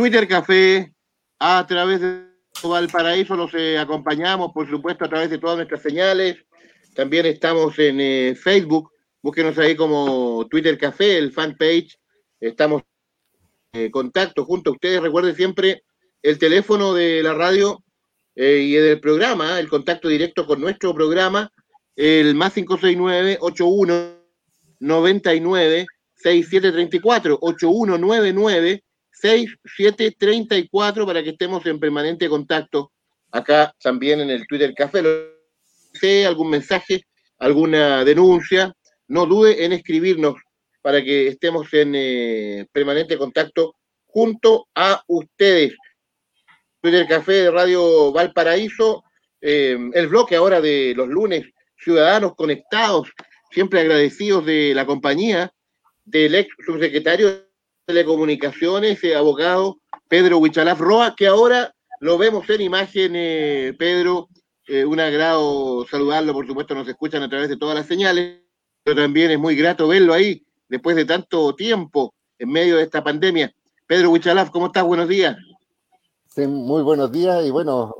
Twitter Café, a través de Valparaíso los eh, acompañamos, por supuesto, a través de todas nuestras señales. También estamos en eh, Facebook, búsquenos ahí como Twitter Café, el fanpage. Estamos en contacto junto a ustedes. Recuerden siempre el teléfono de la radio y del programa, el contacto directo con nuestro programa, el más 569 81 99 6734 8199 6734 para que estemos en permanente contacto acá también en el Twitter Café. Algún mensaje, alguna denuncia, no dude en escribirnos para que estemos en eh, permanente contacto junto a ustedes. Twitter Café de Radio Valparaíso, eh, el bloque ahora de los lunes, Ciudadanos Conectados, siempre agradecidos de la compañía del ex subsecretario Telecomunicaciones, eh, abogado Pedro Huichalaf Roa, que ahora lo vemos en imagen, eh, Pedro. Eh, un agrado saludarlo, por supuesto, nos escuchan a través de todas las señales, pero también es muy grato verlo ahí después de tanto tiempo en medio de esta pandemia. Pedro Huichalaf, ¿cómo estás? Buenos días. Sí, muy buenos días y bueno,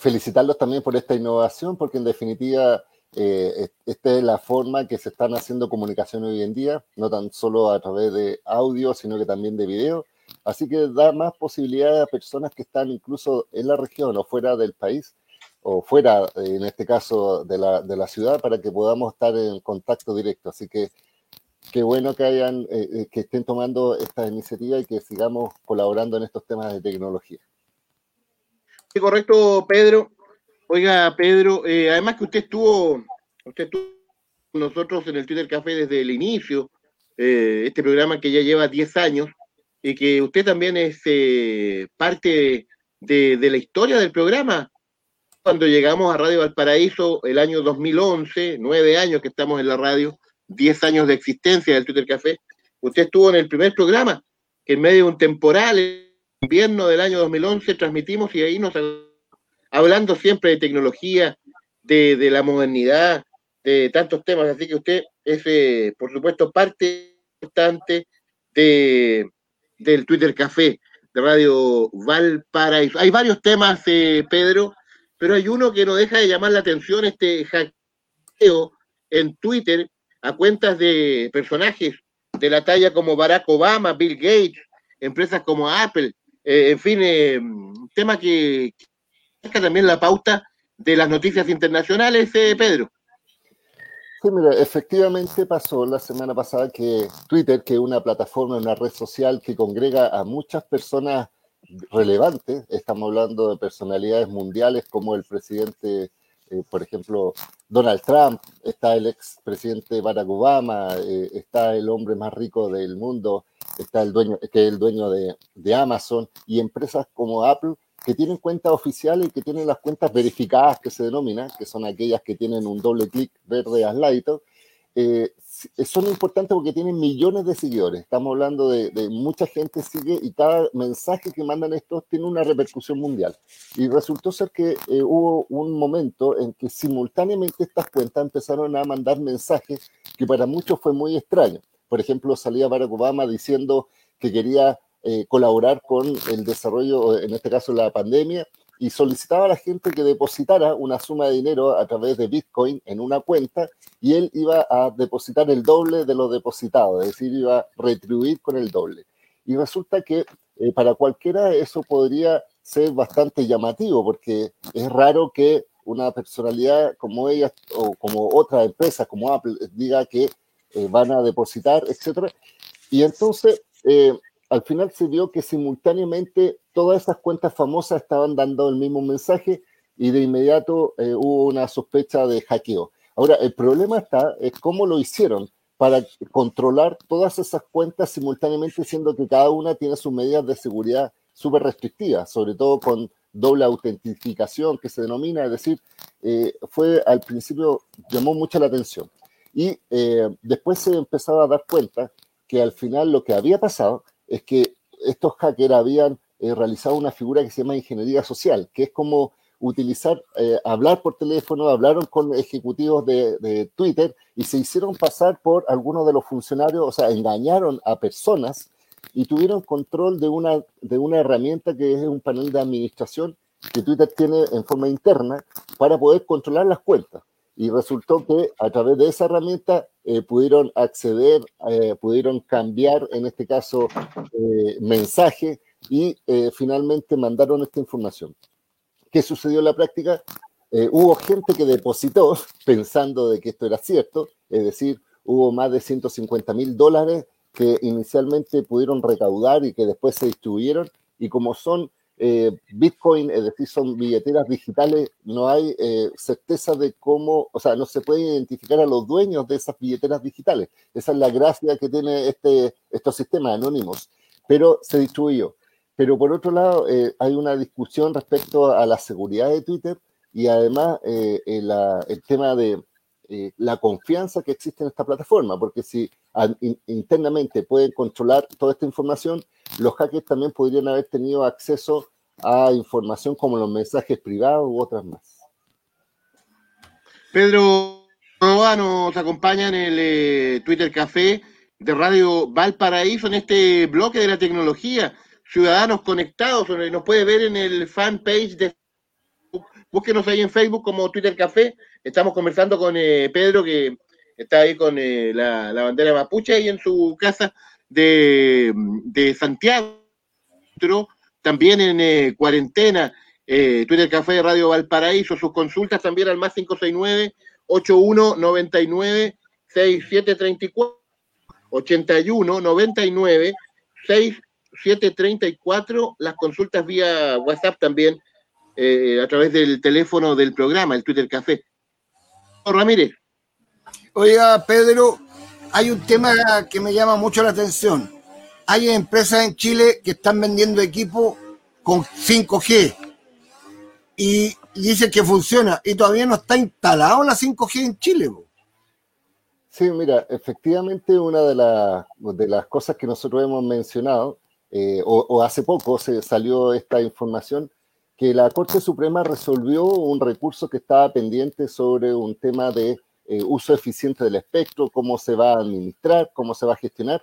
felicitarlos también por esta innovación, porque en definitiva eh, esta es la forma que se están haciendo comunicación hoy en día, no tan solo a través de audio, sino que también de video. Así que da más posibilidades a personas que están incluso en la región o fuera del país, o fuera, en este caso, de la, ciudad, para que podamos estar en contacto directo. Así que qué bueno que hayan, eh, eh, que estén tomando esta iniciativa y que sigamos colaborando en estos temas de tecnología. Sí, correcto, Pedro. Oiga, Pedro, eh, además que usted estuvo, usted estuvo con nosotros en el Twitter Café desde el inicio, eh, este programa que ya lleva 10 años, y que usted también es eh, parte de, la historia del programa. Cuando llegamos a Radio Valparaíso el año 2011, nueve años que estamos en la radio, 10 años de existencia del Twitter Café, usted estuvo en el primer programa, que en medio de un temporal, invierno del año 2011, transmitimos y ahí nos hablando siempre de tecnología, de, la modernidad, de tantos temas. Así que usted es, eh, por supuesto, parte importante de, del Twitter Café de Radio Valparaíso. Hay varios temas, eh, Pedro, pero hay uno que no deja de llamar la atención, este hackeo en Twitter a cuentas de personajes de la talla como Barack Obama, Bill Gates, empresas como Apple, eh, en fin, un tema que, también la pauta de las noticias internacionales, eh, Pedro. Sí, mira, efectivamente pasó la semana pasada que Twitter, que es una plataforma, una red social que congrega a muchas personas relevantes, estamos hablando de personalidades mundiales como el presidente, eh, por ejemplo, Donald Trump, está el ex presidente Barack Obama, eh, está el hombre más rico del mundo, está el dueño, que es el dueño de, de Amazon y empresas como Apple que tienen cuentas oficiales y que tienen las cuentas verificadas que se denominan, que son aquellas que tienen un doble clic verde al lado, eh, son importantes porque tienen millones de seguidores. Estamos hablando de, mucha gente sigue y cada mensaje que mandan estos tiene una repercusión mundial. Y resultó ser que eh, hubo un momento en que simultáneamente estas cuentas empezaron a mandar mensajes que para muchos fue muy extraño. Por ejemplo, salía Barack Obama diciendo que quería eh, colaborar con el desarrollo, en este caso la pandemia, y solicitaba a la gente que depositara una suma de dinero a través de Bitcoin en una cuenta y él iba a depositar el doble de lo depositado, es decir, iba a retribuir con el doble. Y resulta que eh, para cualquiera eso podría ser bastante llamativo porque es raro que una personalidad como ella o como otra empresa como Apple diga que eh, van a depositar, etc. Y entonces al final se vio que simultáneamente todas esas cuentas famosas estaban dando el mismo mensaje y de inmediato eh, hubo una sospecha de hackeo. Ahora, el problema está es cómo lo hicieron para controlar todas esas cuentas simultáneamente, siendo que cada una tiene sus medidas de seguridad súper restrictivas, sobre todo con doble autentificación que se denomina, es decir, eh, fue al principio llamó mucha la atención. Y eh, después se empezaba a dar cuenta que al final lo que había pasado es que estos hackers habían eh, realizado una figura que se llama ingeniería social, que es como utilizar, eh, hablar por teléfono, hablaron con ejecutivos de, Twitter y se hicieron pasar por algunos de los funcionarios, o sea, engañaron a personas y tuvieron control de una, de una herramienta que es un panel de administración que Twitter tiene en forma interna para poder controlar las cuentas. Y resultó que a través de esa herramienta eh, pudieron acceder, eh, pudieron cambiar, en este caso, eh, mensaje y finalmente mandaron esta información. ¿Qué sucedió en la práctica? hubo gente que depositó pensando de que esto era cierto, es decir, hubo más de 150 mil dólares que inicialmente pudieron recaudar y que después se distribuyeron, y como son eh, Bitcoin, es decir, son billeteras digitales, no hay eh, certeza de cómo, o sea, no se puede identificar a los dueños de esas billeteras digitales. Esa es la gracia que tiene este, estos sistemas anónimos, pero se distribuyó. Pero por otro lado, eh, hay una discusión respecto a la seguridad de Twitter y además el tema de la confianza que existe en esta plataforma, porque si internamente pueden controlar toda esta información, los hackers también podrían haber tenido acceso a información como los mensajes privados u otras más. Pedro Roa nos acompaña en el eh, Twitter Café de Radio Valparaíso en este bloque de la tecnología. Ciudadanos conectados, nos puede ver en el fanpage de Facebook. Búsquenos ahí en Facebook como Twitter Café. Estamos conversando con eh, Pedro, que está ahí con eh, la, la, bandera mapuche ahí en su casa de, de Santiago, también en eh, cuarentena, eh, Twitter Café Radio Valparaíso, sus consultas también al más 569 8199 6734 81 99 6734 las consultas vía WhatsApp también eh, a través del teléfono del programa, el Twitter Café. Ramírez. Oiga, Pedro, hay un tema que me llama mucho la atención. Hay empresas en Chile que están vendiendo equipo con 5G y dicen que funciona y todavía no está instalado la 5G en Chile. Sí, mira, efectivamente una de, de las cosas que nosotros hemos mencionado, eh, o, hace poco se salió esta información, que la Corte Suprema resolvió un recurso que estaba pendiente sobre un tema de eh, uso eficiente del espectro, cómo se va a administrar, cómo se va a gestionar.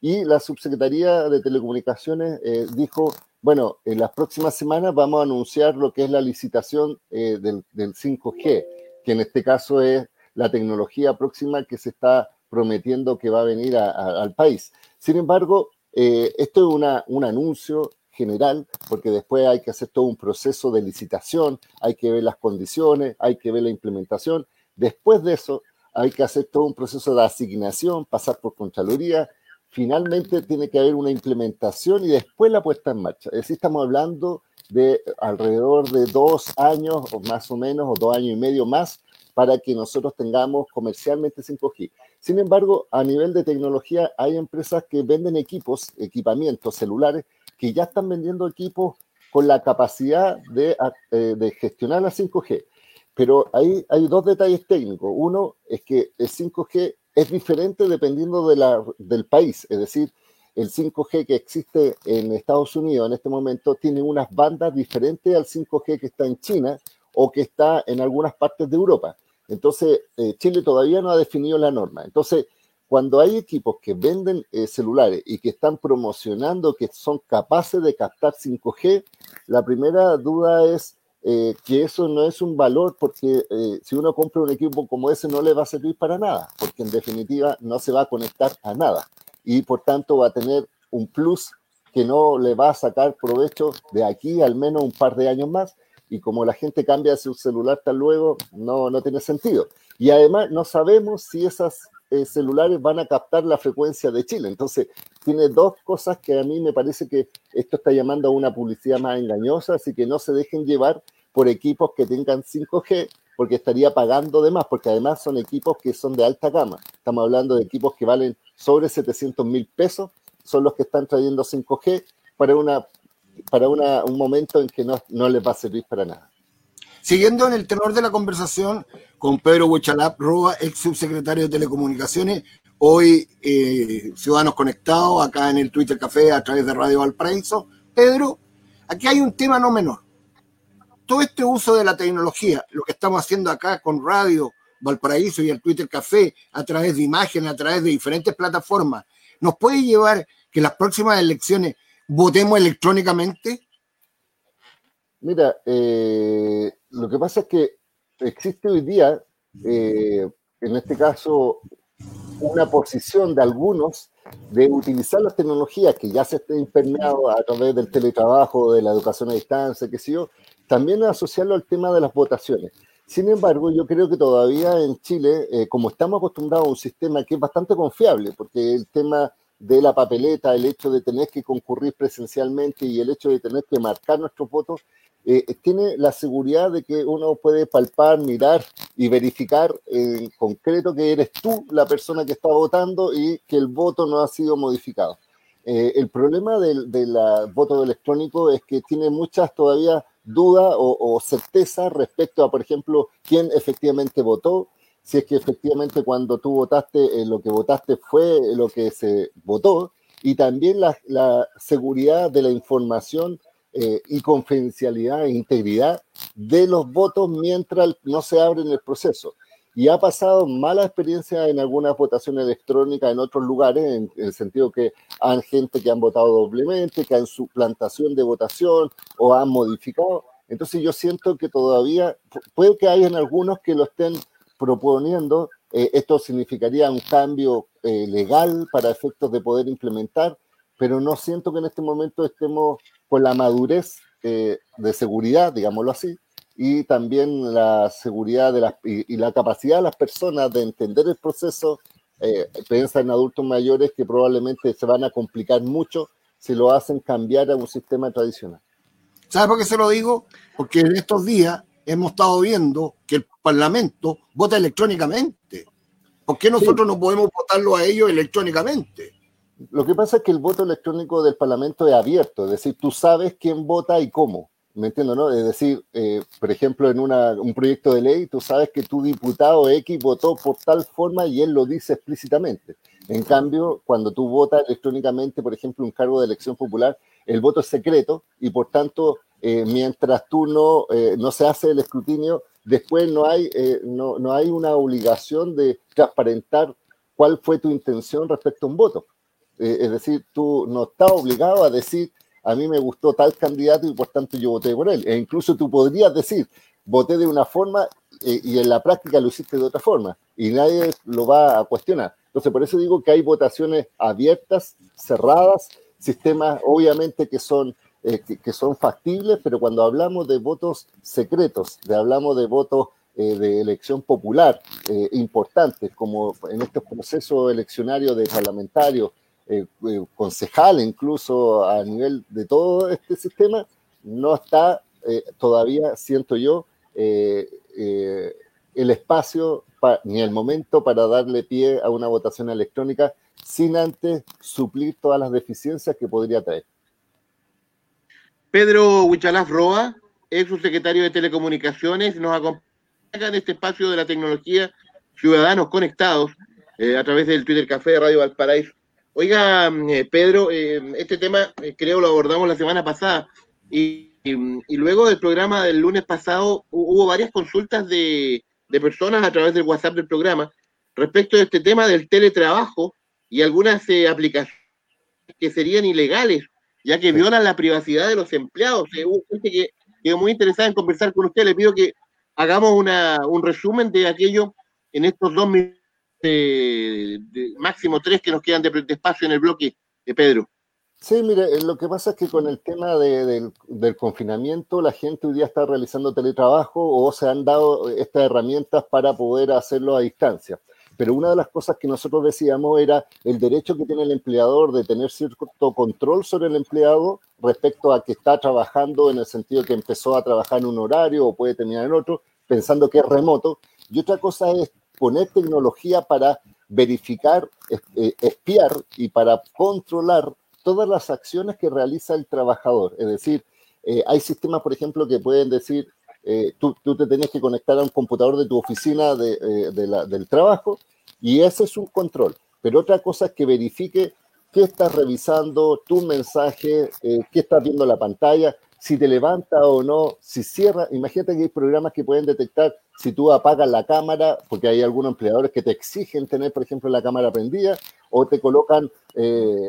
Y la subsecretaría de Telecomunicaciones eh, dijo, bueno, en las próximas semanas vamos a anunciar lo que es la licitación eh, del, 5G, que en este caso es la tecnología próxima que se está prometiendo que va a venir al país. Sin embargo, esto es una, un anuncio general, porque después hay que hacer todo un proceso de licitación, hay que ver las condiciones, hay que ver la implementación, Después de eso, hay que hacer todo un proceso de asignación, pasar por Contraloría. Finalmente tiene que haber una implementación y después la puesta en marcha. Es decir, estamos hablando de alrededor de dos años o más o menos, o dos años y medio más, para que nosotros tengamos comercialmente 5G. Sin embargo, a nivel de tecnología, hay empresas que venden equipos, equipamientos celulares, que ya están vendiendo equipos con la capacidad de, eh, de gestionar la 5G. Pero ahí hay dos detalles técnicos. Uno es que el 5G es diferente dependiendo de la, del país. Es decir, el 5G que existe en Estados Unidos en este momento tiene unas bandas diferentes al 5G que está en China o que está en algunas partes de Europa. Entonces, eh, Chile todavía no ha definido la norma. Entonces, cuando hay equipos que venden eh, celulares y que están promocionando que son capaces de captar 5G, la primera duda es eh, que eso no es un valor porque eh, si uno compra un equipo como ese no le va a servir para nada, porque en definitiva no se va a conectar a nada y por tanto va a tener un plus que no le va a sacar provecho de aquí al menos un par de años más y como la gente cambia su celular tan luego, no, no tiene sentido. Y además no sabemos si esas eh, celulares van a captar la frecuencia de Chile. Entonces, tiene dos cosas que a mí me parece que esto está llamando a una publicidad más engañosa, así que no se dejen llevar por equipos que tengan 5G, porque estaría pagando de más, porque además son equipos que son de alta gama. Estamos hablando de equipos que valen sobre 700 mil pesos, son los que están trayendo 5G para, una, para un momento en que no, no les va a servir para nada. Siguiendo en el tenor de la conversación con Pedro Huichalap Roa, ex subsecretario de Telecomunicaciones, hoy eh, Ciudadanos Conectados, acá en el Twitter Café a través de Radio Valparaíso. Pedro, aquí hay un tema no menor todo este uso de la tecnología, lo que estamos haciendo acá con Radio Valparaíso y el Twitter Café, a través de imágenes, a través de diferentes plataformas, nos puede llevar que las próximas elecciones votemos electrónicamente? Mira, eh, lo que pasa es que existe hoy día, eh, en este caso, una posición de algunos de utilizar las tecnologías que ya se estén impermeado a través del teletrabajo, de la educación a distancia, qué sé yo, también asociarlo al tema de las votaciones. Sin embargo, yo creo que todavía en Chile, eh, como estamos acostumbrados a un sistema que es bastante confiable, porque el tema de la papeleta, el hecho de tener que concurrir presencialmente y el hecho de tener que marcar nuestros votos, eh, tiene la seguridad de que uno puede palpar, mirar y verificar en concreto que eres tú la persona que está votando y que el voto no ha sido modificado. Eh, el problema del, del voto electrónico es que tiene muchas todavía duda o, certeza respecto a, por ejemplo, quién efectivamente votó, si es que efectivamente cuando tú votaste, eh, lo que votaste fue lo que se votó, y también la, seguridad de la información eh, y confidencialidad e integridad de los votos mientras no se abre en el proceso y ha pasado mala experiencia en algunas votaciones electrónicas en otros lugares, en, el sentido que han gente que han votado doblemente, que han suplantación de votación o han modificado. Entonces yo siento que todavía, puede que hayan algunos que lo estén proponiendo, eh, esto significaría un cambio eh, legal para efectos de poder implementar, pero no siento que en este momento estemos con la madurez eh, de seguridad, digámoslo así, y también la seguridad de las, y, la capacidad de las personas de entender el proceso. Eh, piensa en adultos mayores que probablemente se van a complicar mucho si lo hacen cambiar a un sistema tradicional. ¿Sabes por qué se lo digo? Porque en estos días hemos estado viendo que el Parlamento vota electrónicamente. ¿Por qué nosotros no podemos votarlo a ellos electrónicamente? Lo que pasa es que el voto electrónico del Parlamento es abierto, es decir, tú sabes quién vota y cómo. ¿Me entiendo, no? Es decir, eh, por ejemplo, en una, un proyecto de ley, tú sabes que tu diputado X votó por tal forma y él lo dice explícitamente. En cambio, cuando tú votas electrónicamente, por ejemplo, un cargo de elección popular, el voto es secreto y por tanto, eh, mientras tú no, eh, no se hace el escrutinio, después no hay, no, no hay una obligación de transparentar cuál fue tu intención respecto a un voto. es decir, tú no estás obligado a decir a mí me gustó tal candidato y por tanto yo voté por él. E incluso tú podrías decir, voté de una forma eh, y en la práctica lo hiciste de otra forma y nadie lo va a cuestionar. Entonces, por eso digo que hay votaciones abiertas, cerradas, sistemas obviamente que son, eh, que, son factibles, pero cuando hablamos de votos secretos, de hablamos de votos eh, de elección popular importantes, como en estos procesos eleccionarios de parlamentarios, eh, eh, concejal incluso a nivel de todo este sistema, no está eh, todavía, siento yo, el espacio ni el momento para darle pie a una votación electrónica sin antes suplir todas las deficiencias que podría traer. Pedro Huichalaf Roa, ex subsecretario de Telecomunicaciones, nos acompaña en este espacio de la tecnología Ciudadanos Conectados a través del Twitter Café de Radio Valparaíso. Oiga, mm, eh, Pedro, eh, este tema eh, creo lo abordamos la semana pasada y, luego del programa del lunes pasado hubo varias consultas de, personas a través del WhatsApp del programa respecto de este tema del teletrabajo y algunas aplicaciones que serían ilegales, ya que violan la privacidad de los empleados. hubo gente que quedó muy interesada en conversar con usted. Le pido que hagamos una, un resumen de aquello en estos dos minutos de, máximo tres que nos quedan de, espacio en el bloque, de Pedro. Sí, mire, eh, lo que pasa es que con el tema del, confinamiento, la gente hoy día está realizando teletrabajo o se han dado estas herramientas para poder hacerlo a distancia. Pero una de las cosas que nosotros decíamos era el derecho que tiene el empleador de tener cierto control sobre el empleado respecto a que está trabajando en el sentido que empezó a trabajar en un horario o puede terminar en otro, pensando que es remoto. Y otra cosa es poner tecnología para verificar, eh, espiar y para controlar todas las acciones que realiza el trabajador. Es decir, eh, hay sistemas, por ejemplo, que pueden decir, eh, tú, te tienes que conectar a un computador de tu oficina del trabajo y ese es un control. Pero otra cosa es que verifique qué estás revisando, tu mensaje, qué estás viendo en la pantalla, si te levanta o no, si cierra. Imagínate que hay programas que pueden detectar si tú apagas la cámara, porque hay algunos empleadores que te exigen tener, por ejemplo, la cámara prendida, o te colocan, eh,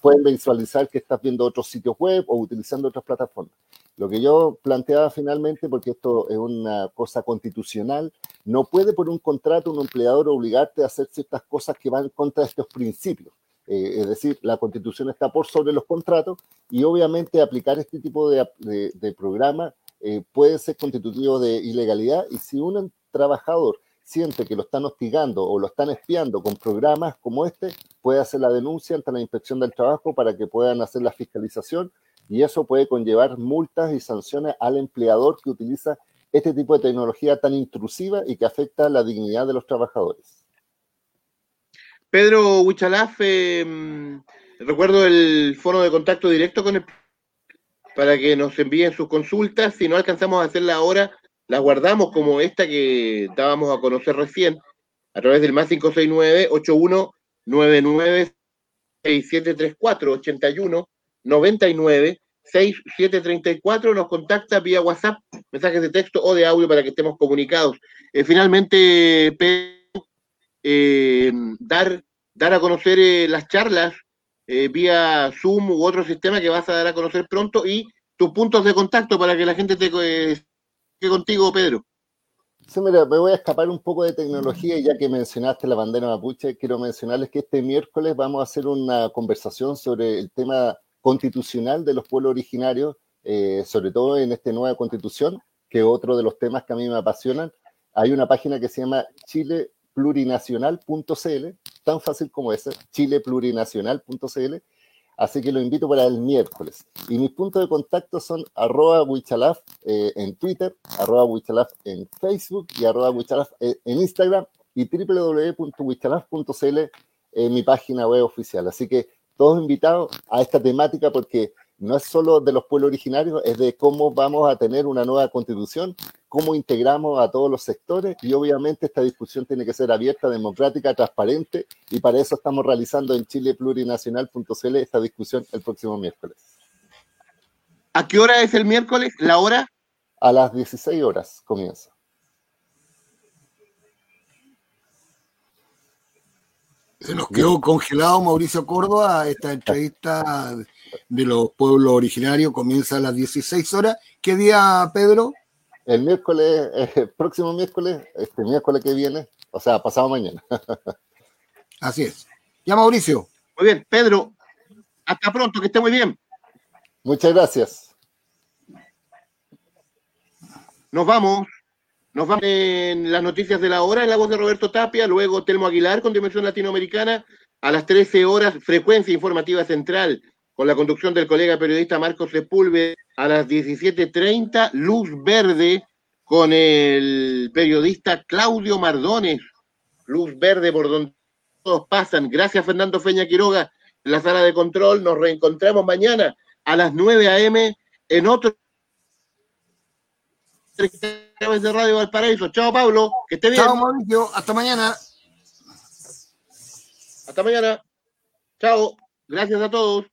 pueden visualizar que estás viendo otros sitios web o utilizando otras plataformas. Lo que yo planteaba finalmente, porque esto es una cosa constitucional, no puede por un contrato un empleador obligarte a hacer ciertas cosas que van contra estos principios. Eh, es decir, la constitución está por sobre los contratos y obviamente aplicar este tipo de, de, programa eh, puede ser constitutivo de ilegalidad y si un trabajador siente que lo están hostigando o lo están espiando con programas como este, puede hacer la denuncia ante la inspección del trabajo para que puedan hacer la fiscalización y eso puede conllevar multas y sanciones al empleador que utiliza este tipo de tecnología tan intrusiva y que afecta la dignidad de los trabajadores. Pedro Huichalaf, em, recuerdo el foro de contacto directo con el para que nos envíen sus consultas. Si no alcanzamos a hacerla ahora, las guardamos como esta que dábamos a conocer recién, a través del más 569-8199-6734, 81 99 6734 nos contacta vía WhatsApp, mensajes de texto o de audio para que estemos comunicados. Eh, finalmente, Pedro, eh, dar, dar a conocer eh, las charlas eh, vía Zoom u otro sistema que vas a dar a conocer pronto y tus puntos de contacto para que la gente te esté contigo, Pedro. Sí, mira, me voy a escapar un poco de tecnología y ya que mencionaste la bandera mapuche, quiero mencionarles que este miércoles vamos a hacer una conversación sobre el tema constitucional de los pueblos originarios, sobre todo en esta nueva constitución, que otro de los temas que a mí me apasionan. Hay una página que se llama Chile plurinacional.cl, tan fácil como ese, chileplurinacional.cl. Así que lo invito para el miércoles. Y mis puntos de contacto son arroba wichalaf eh, en Twitter, arroba wichalaf en Facebook y arroba wichalaf eh, en Instagram y www.wichalaf.cl en mi página web oficial. Así que todos invitados a esta temática porque no es solo de los pueblos originarios, es de cómo vamos a tener una nueva constitución, cómo integramos a todos los sectores y obviamente esta discusión tiene que ser abierta, democrática, transparente y para eso estamos realizando en chileplurinacional.cl esta discusión el próximo miércoles. ¿A qué hora es el miércoles? ¿La hora? A las 16 horas comienza. Se nos quedó congelado Mauricio Córdoba esta entrevista de los pueblos originarios comienza a las 16 horas. ¿Qué día, Pedro? El miércoles, el próximo miércoles, este miércoles que viene, o sea, pasado mañana. Así es. Ya, Mauricio. Muy bien, Pedro, hasta pronto, que esté muy bien. Muchas gracias. Nos vamos. Nos vamos en las noticias de la hora, en la voz de Roberto Tapia, luego Telmo Aguilar con Dimensión Latinoamericana, a las 13 horas, frecuencia informativa central con la conducción del colega periodista Marcos Sepúlveda a las 17.30, Luz Verde con el periodista Claudio Mardones. Luz Verde por donde todos pasan. Gracias Fernando Feña Quiroga en la sala de control. Nos reencontramos mañana a las 9 a.m. en otro de Radio Valparaíso. Chao Pablo, que esté bien. Chao Mauricio, hasta mañana. Hasta mañana. Chao, gracias a todos.